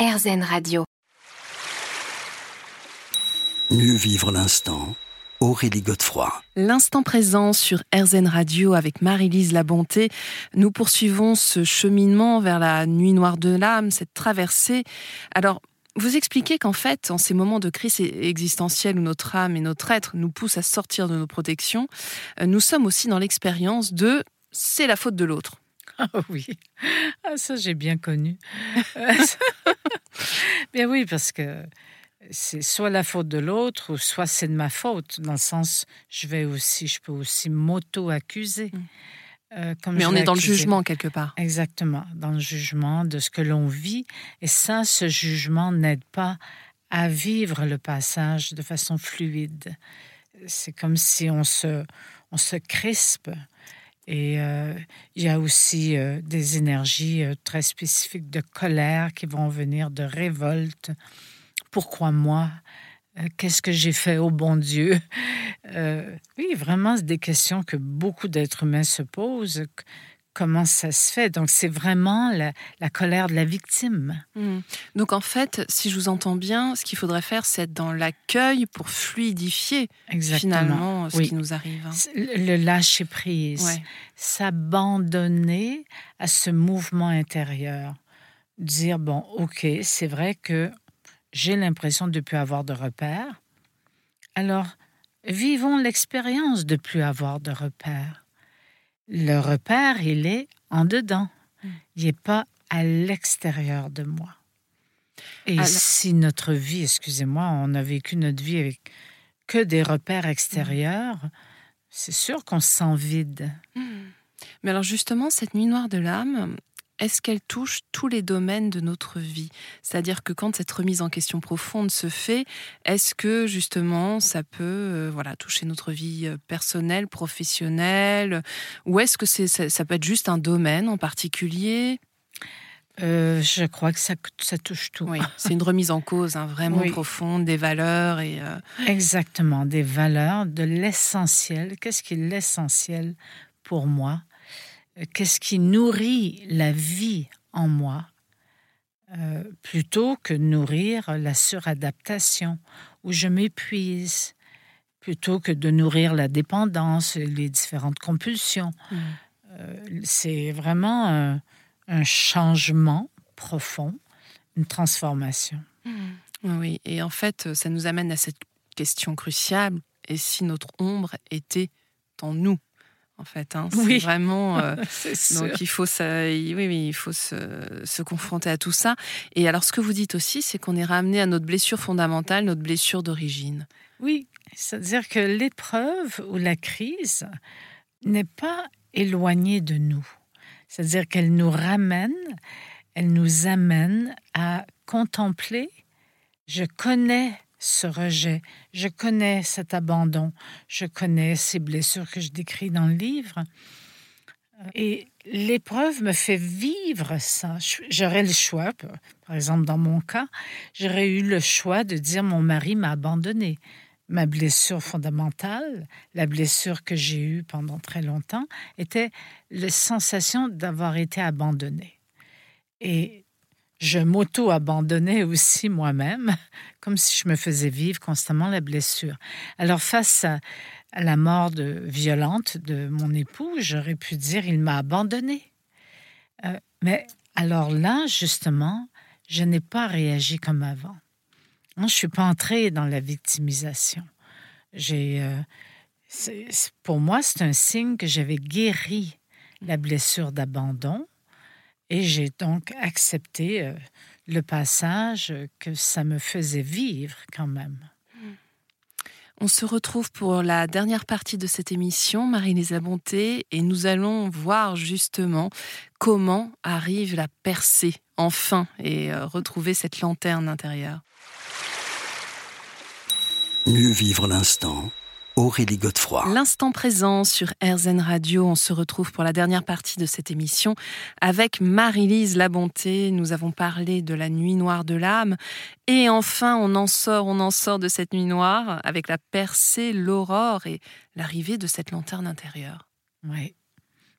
RZN Radio. Mieux vivre l'instant. Aurélie Godefroy. L'instant présent sur RZN Radio avec Marie-Lise Labonté. Nous poursuivons ce cheminement vers la nuit noire de l'âme, cette traversée. Alors, vous expliquez qu'en fait, en ces moments de crise existentielle où notre âme et notre être nous poussent à sortir de nos protections, euh, nous sommes aussi dans l'expérience de c'est la faute de l'autre. Ah oui, ah, ça j'ai bien connu. bien oui, parce que c'est soit la faute de l'autre, ou soit c'est de ma faute, dans le sens, je vais aussi, je peux aussi m'auto-accuser. Mm. Euh, Mais on est dans le jugement quelque part. Exactement, dans le jugement de ce que l'on vit. Et ça, ce jugement n'aide pas à vivre le passage de façon fluide. C'est comme si on se, on se crispe et euh, il y a aussi euh, des énergies euh, très spécifiques de colère qui vont venir, de révolte. Pourquoi moi? Qu'est-ce que j'ai fait au bon Dieu? Oui, vraiment, c'est des questions que beaucoup d'êtres humains se posent comment ça se fait. Donc, c'est vraiment la, colère de la victime. Hmm. Donc, en fait, si je vous entends bien, ce qu'il faudrait faire, c'est être dans l'accueil pour fluidifier finalement ce qui nous arrive. Hein. Le lâcher prise, s'abandonner à ce mouvement intérieur. Dire, bon, OK, c'est vrai que j'ai l'impression de ne plus avoir de repères. Alors, vivons l'expérience de plus avoir de repères le repère, il est en dedans. Hmm. Il n'est pas à l'extérieur de moi. Et si notre vie, excusez-moi, on a vécu notre vie avec que des repères extérieurs, c'est sûr qu'on se sent vide. Hmm. Mais alors justement, cette nuit noire de l'âme, est-ce qu'elle touche tous les domaines de notre vie? C'est-à-dire que quand cette remise en question profonde se fait, est-ce que justement ça peut euh, voilà, toucher notre vie euh, personnelle, professionnelle? Ou est-ce que c'est, ça, peut être juste un domaine en particulier? Euh, je crois que ça, ça touche tout. Oui, c'est une remise en cause hein, vraiment profonde des valeurs et exactement des valeurs, de l'essentiel. Qu'est-ce qui est l'essentiel pour moi? Qu'est-ce qui nourrit la vie en moi euh, plutôt que nourrir la suradaptation où je m'épuise, plutôt que de nourrir la dépendance, les différentes compulsions. Mm. Euh, c'est vraiment un, changement profond, une transformation. Mm. Oui, et en fait, ça nous amène à cette question cruciale. Et si notre ombre était en nous? En fait. Hein. C'est vraiment. Euh, donc il faut, ça, oui, oui, il faut se, confronter à tout ça. Et alors, ce que vous dites aussi, c'est qu'on est ramené à notre blessure fondamentale, notre blessure d'origine. Oui, c'est-à-dire que l'épreuve ou la crise n'est pas éloignée de nous. C'est-à-dire qu'elle nous ramène, elle nous amène à contempler. Je connais ce rejet, je connais cet abandon, je connais ces blessures que je décris dans le livre. Et l'épreuve me fait vivre ça. J'aurais le choix, par exemple dans mon cas, j'aurais eu le choix de dire mon mari m'a abandonné. Ma blessure fondamentale, la blessure que j'ai eue pendant très longtemps, était la sensation d'avoir été abandonnée. Et je m'auto-abandonnais aussi moi-même, comme si je me faisais vivre constamment la blessure. Alors face à, la mort violente de mon époux, j'aurais pu dire il m'a abandonné. Euh, mais alors là, justement, je n'ai pas réagi comme avant. Je ne suis pas entrée dans la victimisation. Euh, pour moi, c'est un signe que j'avais guéri la blessure d'abandon et j'ai donc accepté euh, le passage que ça me faisait vivre quand même. On se retrouve pour la dernière partie de cette émission, Marie-Lisa Bonté, et nous allons voir justement comment arrive la percée, enfin, et euh, retrouver cette lanterne intérieure. Mieux vivre l'instant Aurélie Godefroy. L'instant présent sur RZN Radio, on se retrouve pour la dernière partie de cette émission avec Marie-Lise Labonté. Nous avons parlé de la nuit noire de l'âme et enfin on en sort, on en sort de cette nuit noire avec la percée, l'aurore et l'arrivée de cette lanterne intérieure. Oui.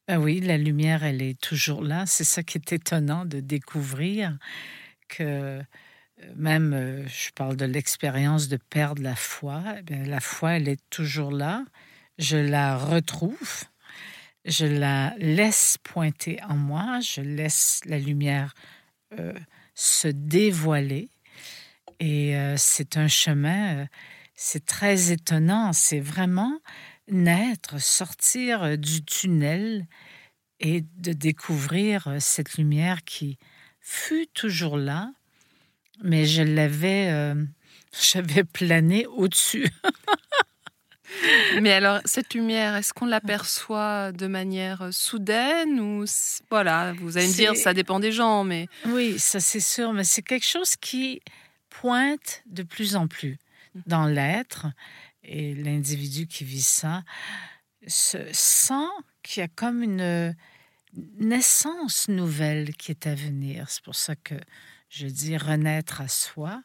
Ben oui, la lumière, elle est toujours là. C'est ça qui est étonnant de découvrir que même, euh, je parle de l'expérience de perdre la foi, eh la foi, elle est toujours là. Je la retrouve, je la laisse pointer en moi, je laisse la lumière euh, se dévoiler. Et euh, c'est un chemin, c'est très étonnant, c'est vraiment naître, sortir du tunnel et de découvrir cette lumière qui fut toujours là, mais je l'avais, euh, j'avais plané au-dessus. mais alors, cette lumière, est-ce qu'on l'aperçoit de manière euh, soudaine ou voilà, vous allez me dire, ça dépend des gens, mais oui, ça c'est sûr, mais c'est quelque chose qui pointe de plus en plus dans l'être et l'individu qui vit ça se sent qu'il y a comme une naissance nouvelle qui est à venir. C'est pour ça que je dis renaître à soi,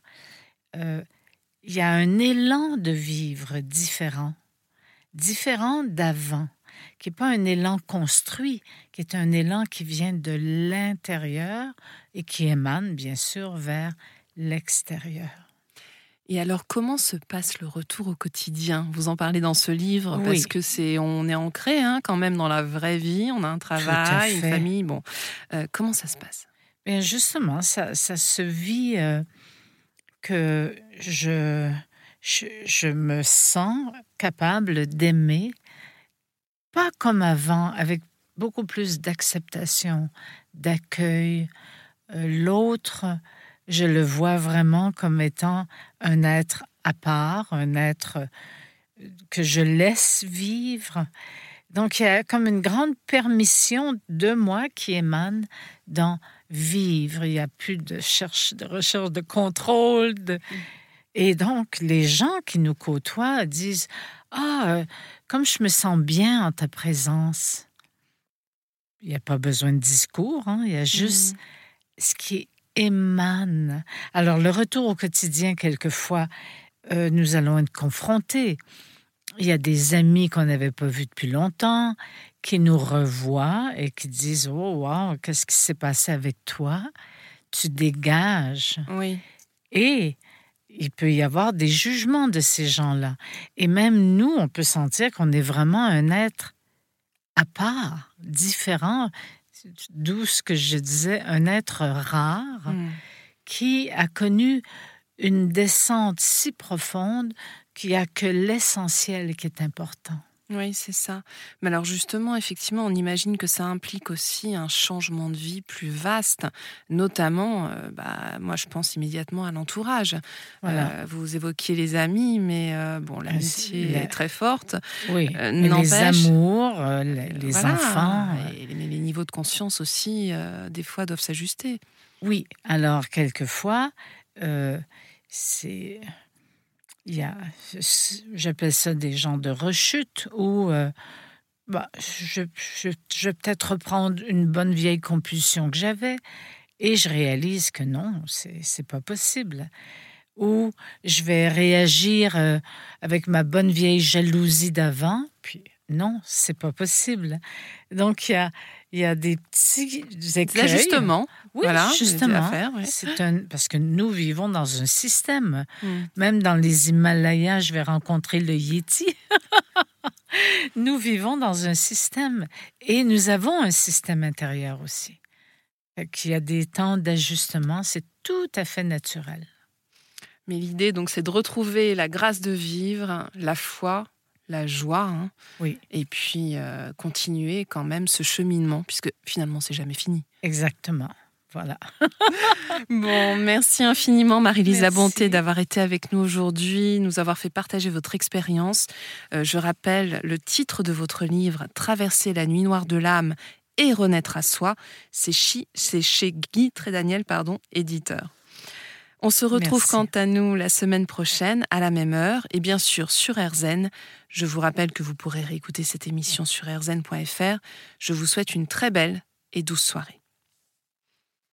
euh, il y a un élan de vivre différent, différent d'avant, qui n'est pas un élan construit, qui est un élan qui vient de l'intérieur et qui émane bien sûr vers l'extérieur. Et alors, comment se passe le retour au quotidien? Vous en parlez dans ce livre parce que c'est, on est ancré hein, quand même dans la vraie vie. On a un travail, une famille. Bon, euh, comment ça se passe? Justement, ça, ça se vit euh, que je, je, me sens capable d'aimer, pas comme avant, avec beaucoup plus d'acceptation, d'accueil. Euh, l'autre, je le vois vraiment comme étant un être à part, un être euh, que je laisse vivre. Donc il y a comme une grande permission de moi qui émane dans vivre, il n'y a plus de, cherche, de recherche de contrôle. Mm. Et donc, les gens qui nous côtoient disent Ah, euh, comme je me sens bien en ta présence. Il n'y a pas besoin de discours, hein, il y a juste mm. ce qui émane. Alors, le retour au quotidien, quelquefois, euh, nous allons être confrontés. Il y a des amis qu'on n'avait pas vus depuis longtemps qui nous revoient et qui disent Oh, wow, qu'est-ce qui s'est passé avec toi? Tu dégages. Oui. Et il peut y avoir des jugements de ces gens-là. Et même nous, on peut sentir qu'on est vraiment un être à part, différent, d'où ce que je disais, un être rare hmm. qui a connu une descente si profonde qu'il n'y a que l'essentiel qui est important. Oui, c'est ça. Mais alors justement, effectivement, on imagine que ça implique aussi un changement de vie plus vaste, notamment, euh, bah, moi je pense immédiatement à l'entourage. Euh, vous évoquiez les amis, mais euh, bon, l'amitié est très forte. Oui, les amours, les, enfants. Et les, les, niveaux de conscience aussi, des fois, doivent s'ajuster. Oui, alors quelquefois, c'est il y a, j'appelle ça des gens de rechute où euh, bah, je, je, vais peut-être reprendre une bonne vieille compulsion que j'avais et je réalise que non, c'est pas possible. Ou je vais réagir euh, avec ma bonne vieille jalousie d'avant, puis non, c'est pas possible. Donc il y a, il y a des petits écueils. Justement, oui, voilà, justement. C'est un parce que nous vivons dans un système. Hmm. Même dans les Himalayas, je vais rencontrer le Yeti. nous vivons dans un système et nous avons un système intérieur aussi. Il y a des temps d'ajustement, c'est tout à fait naturel. Mais l'idée, donc, c'est de retrouver la grâce de vivre, la foi, la joie. Hein. oui. Et puis euh, continuer quand même ce cheminement, puisque finalement, c'est jamais fini. Exactement. Voilà. bon, merci infiniment Marie-Lise Labonté d'avoir été avec nous aujourd'hui, nous avoir fait partager votre expérience. Euh, je rappelle le titre de votre livre Traverser la nuit noire de l'âme et renaître à soi. C'est chez Guy Trédaniel, pardon, éditeur. On se retrouve quant à nous la semaine prochaine à la même heure et bien sûr sur RZN. Je vous rappelle que vous pourrez réécouter cette émission sur rzn.fr. Je vous souhaite une très belle et douce soirée.